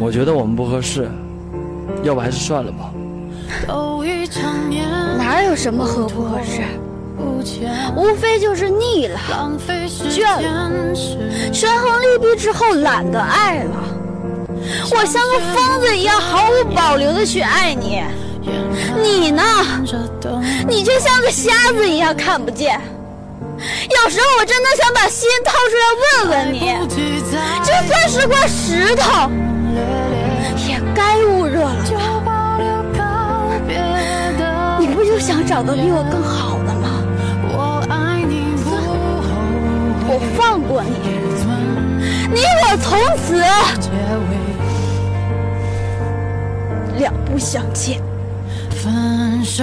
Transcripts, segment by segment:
我觉得我们不合适，要不还是算了吧。哪有什么合不合适？无非就是腻了、倦了，权衡利弊之后懒得爱了。我像个疯子一样毫无保留的去爱你，你呢？你却像个瞎子一样看不见。有时候我真的想把心掏出来问问你，就算是块石头，也该捂热了吧？你不就想找个比我更好的吗？我放过你，你我从此两不相欠。分手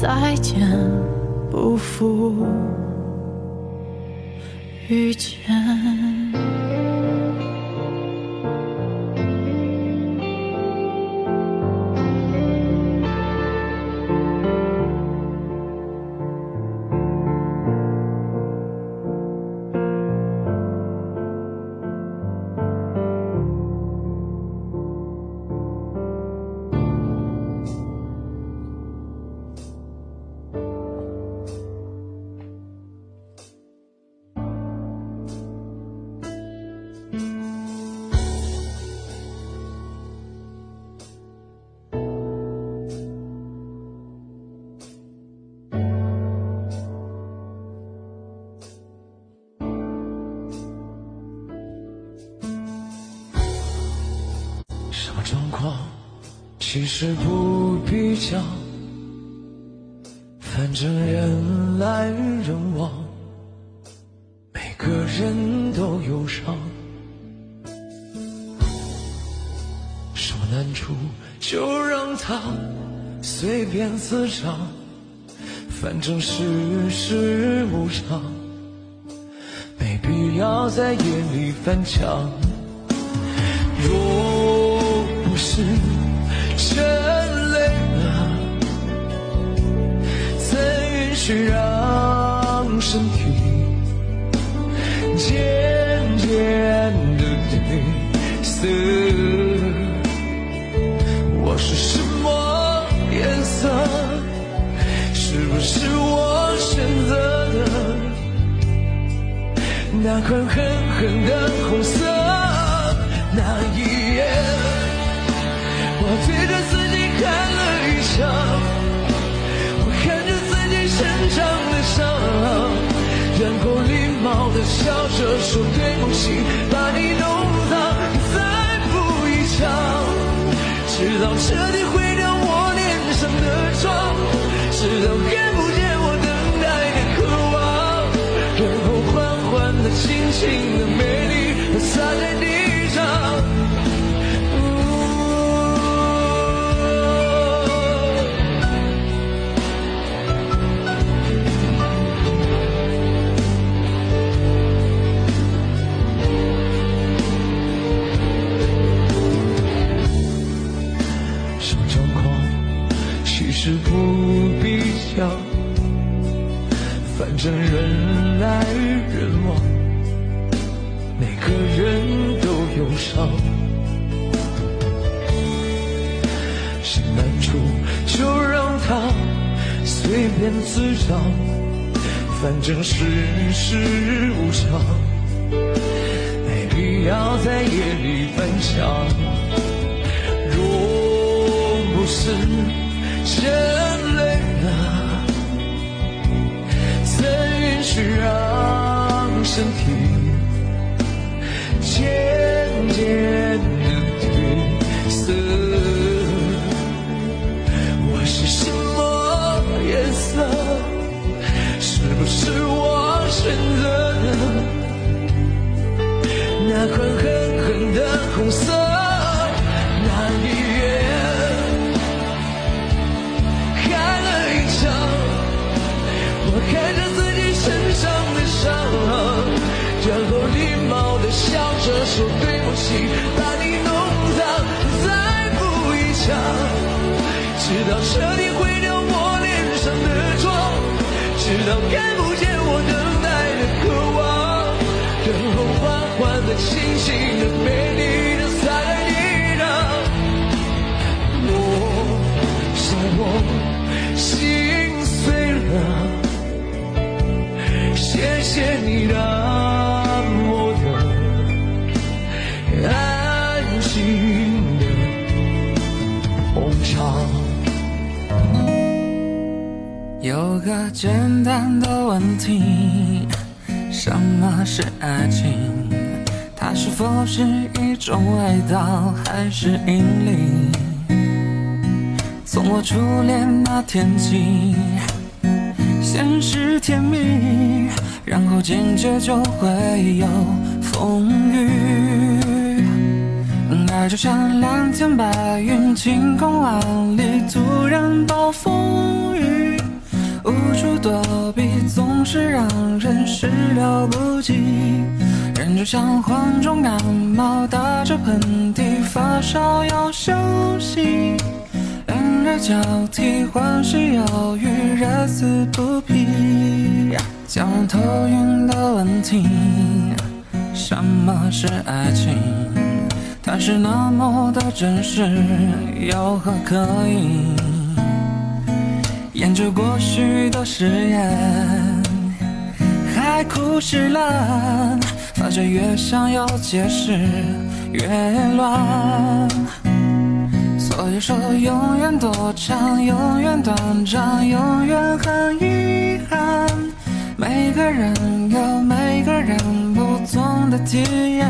再见，不负遇见。状况？其实不必讲，反正人来人往，每个人都有伤。什么难处就让它随便滋长，反正世事无常，没必要在夜里翻墙。若是真累了，怎允许让身体渐渐的褪色。我是什么颜色？是不是我选择的那款狠狠的红色？那一，我对着自己喊了一场，我看着自己身上的伤。然后礼貌的笑着说对不起，把你弄脏，再补一场，直到彻底毁掉我脸上的妆，直到看不见我等待的渴望，然后缓缓的、轻轻的、美丽的洒在地反正世事无常，没必要在夜里翻墙。若不是真累了。怎允许让身体那款狠狠的红色？那一夜开了一场，我看着自己身上的伤。然后礼貌的笑着说对不起，把你弄脏，再补一枪，直到彻底毁掉我脸上的妆，直到看不见我的的、轻轻的、美丽的在地上。我想我心碎了，谢谢你让。有个简单的问题：什么是爱情？是否是一种味道，还是引力？从我初恋那天起，先是甜蜜，然后紧接就会有风雨。爱就像蓝天白云，晴空万里，突然暴风雨。无处躲避，总是让人始料不及。人就像患重感冒，打着喷嚏，发烧要休息。冷热交替，欢喜忧郁，热死不疲。讲头晕的问题，什么是爱情？它是那么的真实，有何可以？研究过许多实验，海枯石烂，发觉越想要解释越乱。所以说，永远多长，永远短暂，永远很遗憾。每个人有每个人不同的体验。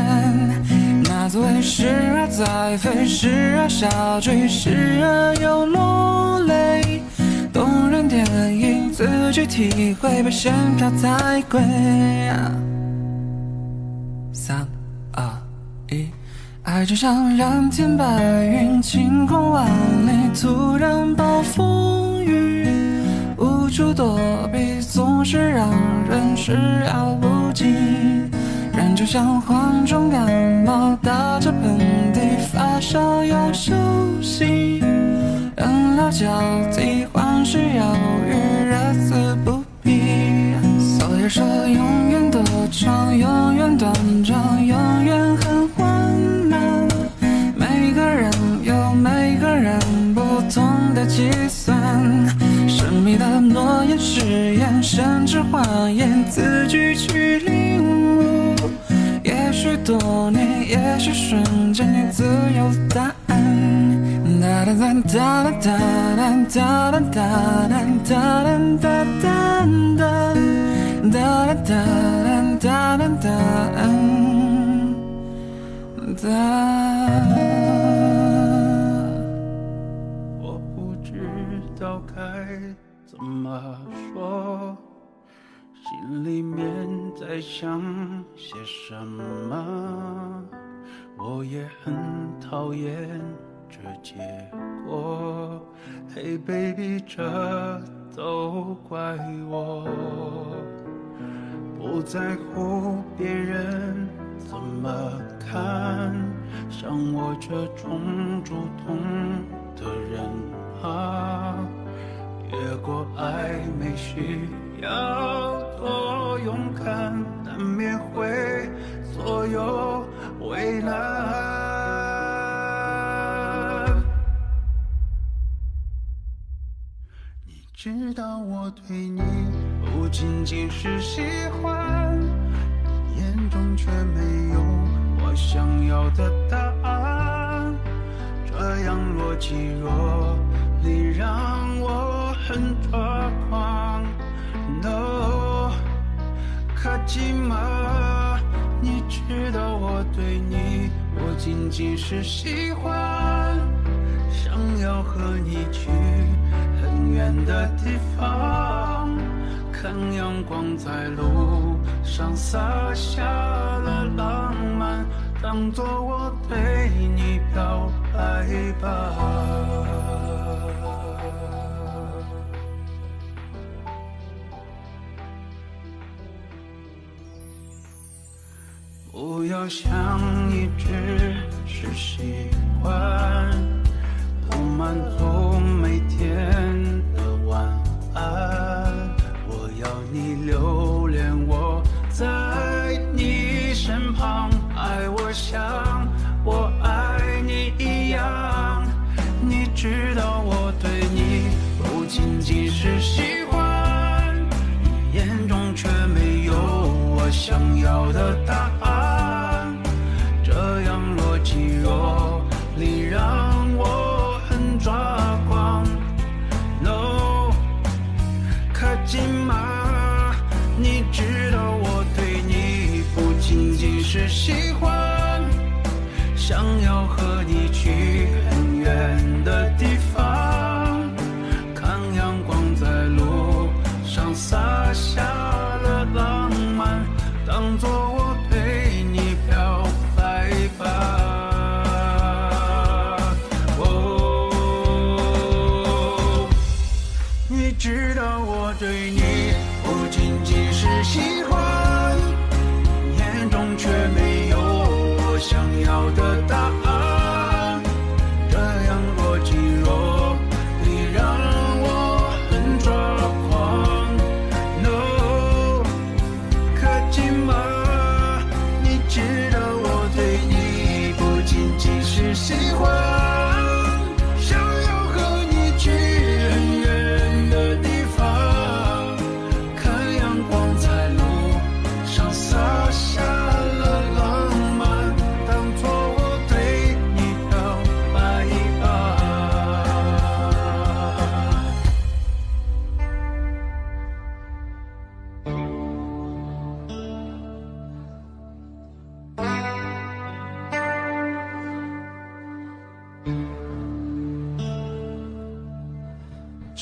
那滋味时而在飞，时而下坠，时而又落泪。动人电影，自己体会，被先票太贵。爱就像蓝天白云，晴空万里，突然暴风雨，无处躲避，总是让人始料不及。人就像患重感冒，打着喷嚏，发烧要休息。冷了交替，欢喜忧郁，热死不疲。所以说，永远多长，永远。短暂，永远很缓。不同的计算，神秘的诺言、誓言，甚至谎言，字句去领悟。也许多年，也许瞬间，你自有答案。哒哒哒哒哒哒哒哒哒哒哒哒哒哒哒。哒哒哒哒哒哒怎么说，心里面在想些什么。我也很讨厌这结果。Hey baby，这都怪我。不在乎别人怎么看，像我这种主动的人啊，越过暧昧需要多勇敢，难免会左右为难。你知道我对你。不仅仅是喜欢，眼中却没有我想要的答案。这样若即若离，让我很抓狂。No，可寂寞。你知道我对你不仅仅是喜欢，想要和你去很远的地方。看阳光在路上洒下了浪漫，当作我对你表白吧。不要想一只是习惯，不满足每天的晚安。我要你留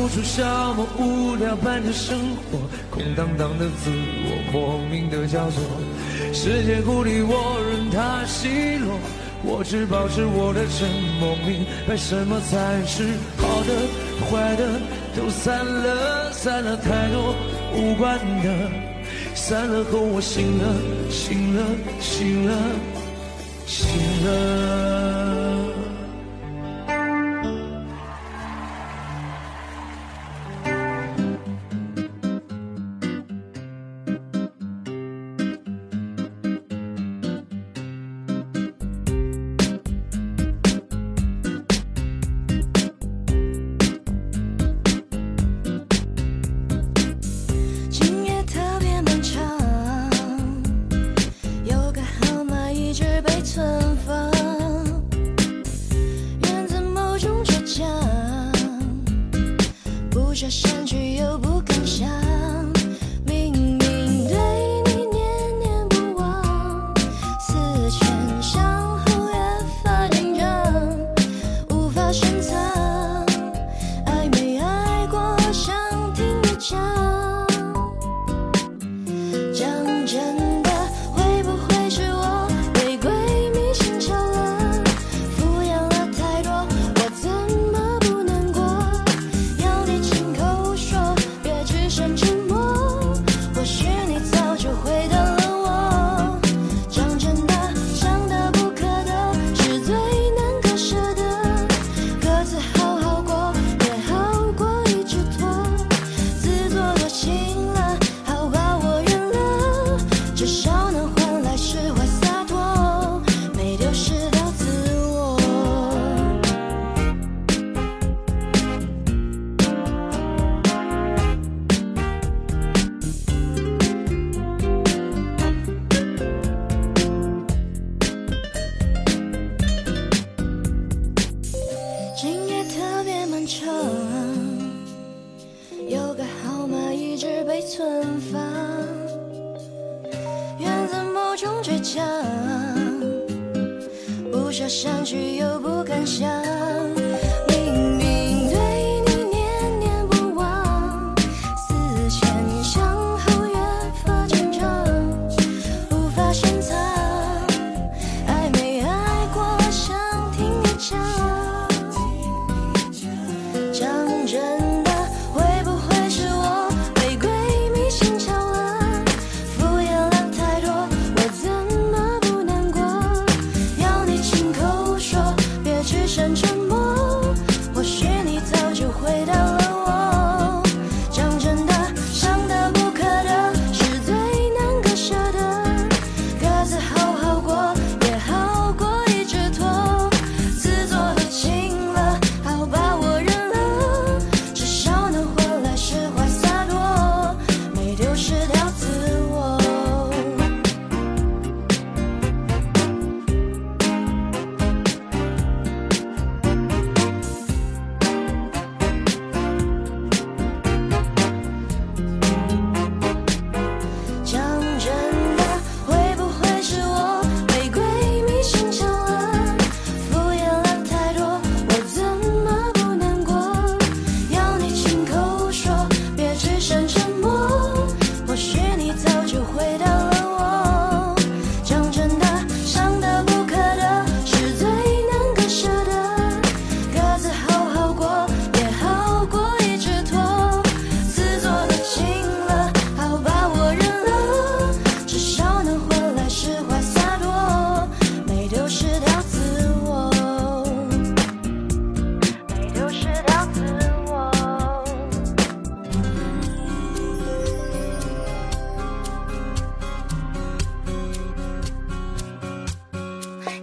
无处消磨，无聊伴着生活，空荡荡的自我，莫名的焦灼。世界孤立我，任它奚落，我只保持我的沉默，明白什么才是好的，坏的都散了，散了太多无关的，散了后我醒了，醒了，醒了，醒了。去又不敢想，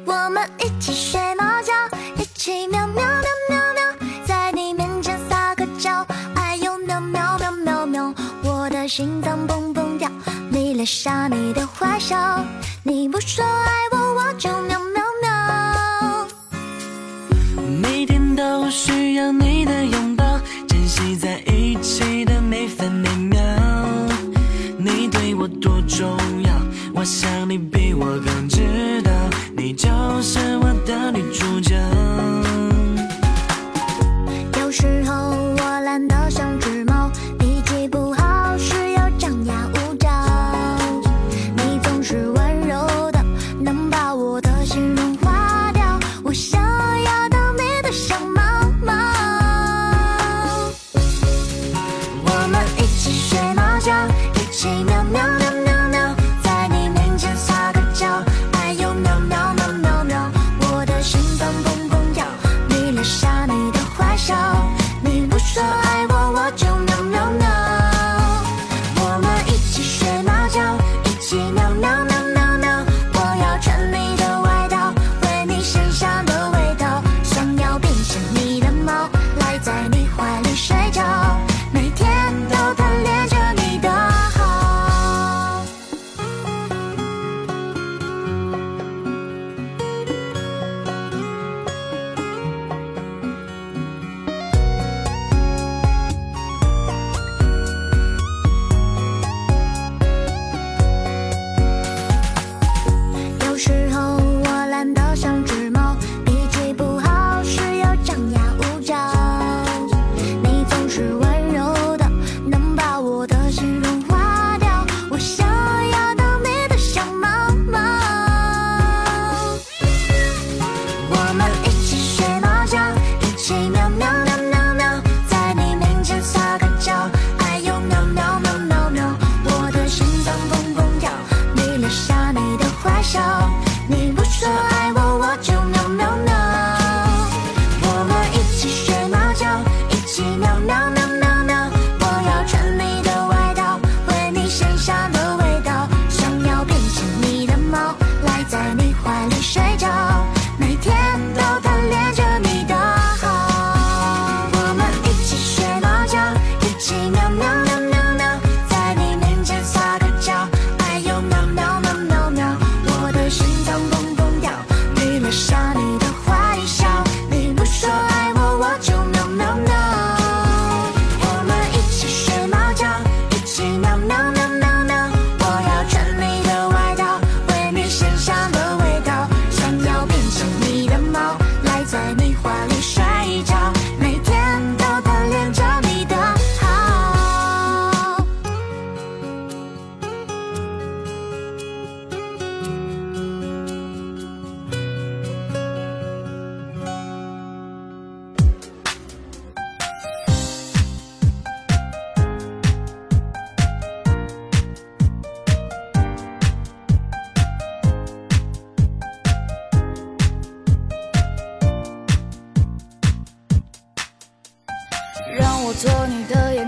我们一起学猫叫一起喵喵喵喵喵在你面前撒个娇哎呦喵喵喵喵喵我的心脏砰砰跳迷恋上你的坏笑你不说爱我我就喵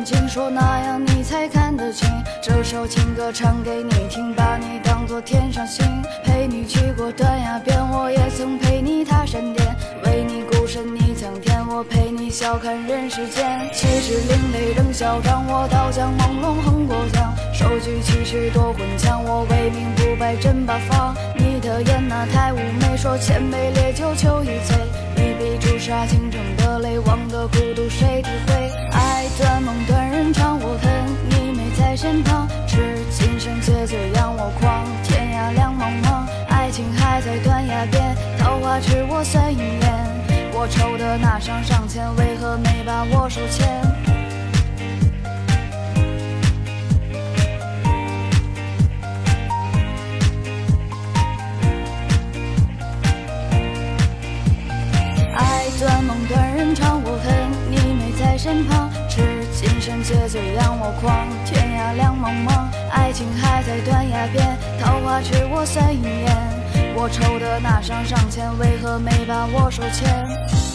的眼睛，说那样你才看得清。这首情歌唱给你听，把你当作天上星。陪你去过断崖边，我也曾陪你踏山巅。为你孤身逆苍天，我陪你笑看人世间。气势另类仍嚣张，我刀枪朦胧横过江。手举起势夺魂枪，我为民不败真八方。你的眼那太妩媚，说千杯烈酒求一醉。一笔朱砂倾城的泪，望的孤独谁体会？断梦断人肠，我恨你没在身旁。痴今生且醉让我狂，天涯两茫茫，爱情还在断崖边，桃花痴我算一眼。我抽的那上上签，为何没把我手牵？爱断梦断人肠，我恨你没在身旁。让我狂，天涯两茫茫，爱情还在断崖边，桃花痴我三眼。我抽的那张上签，为何没把我手牵？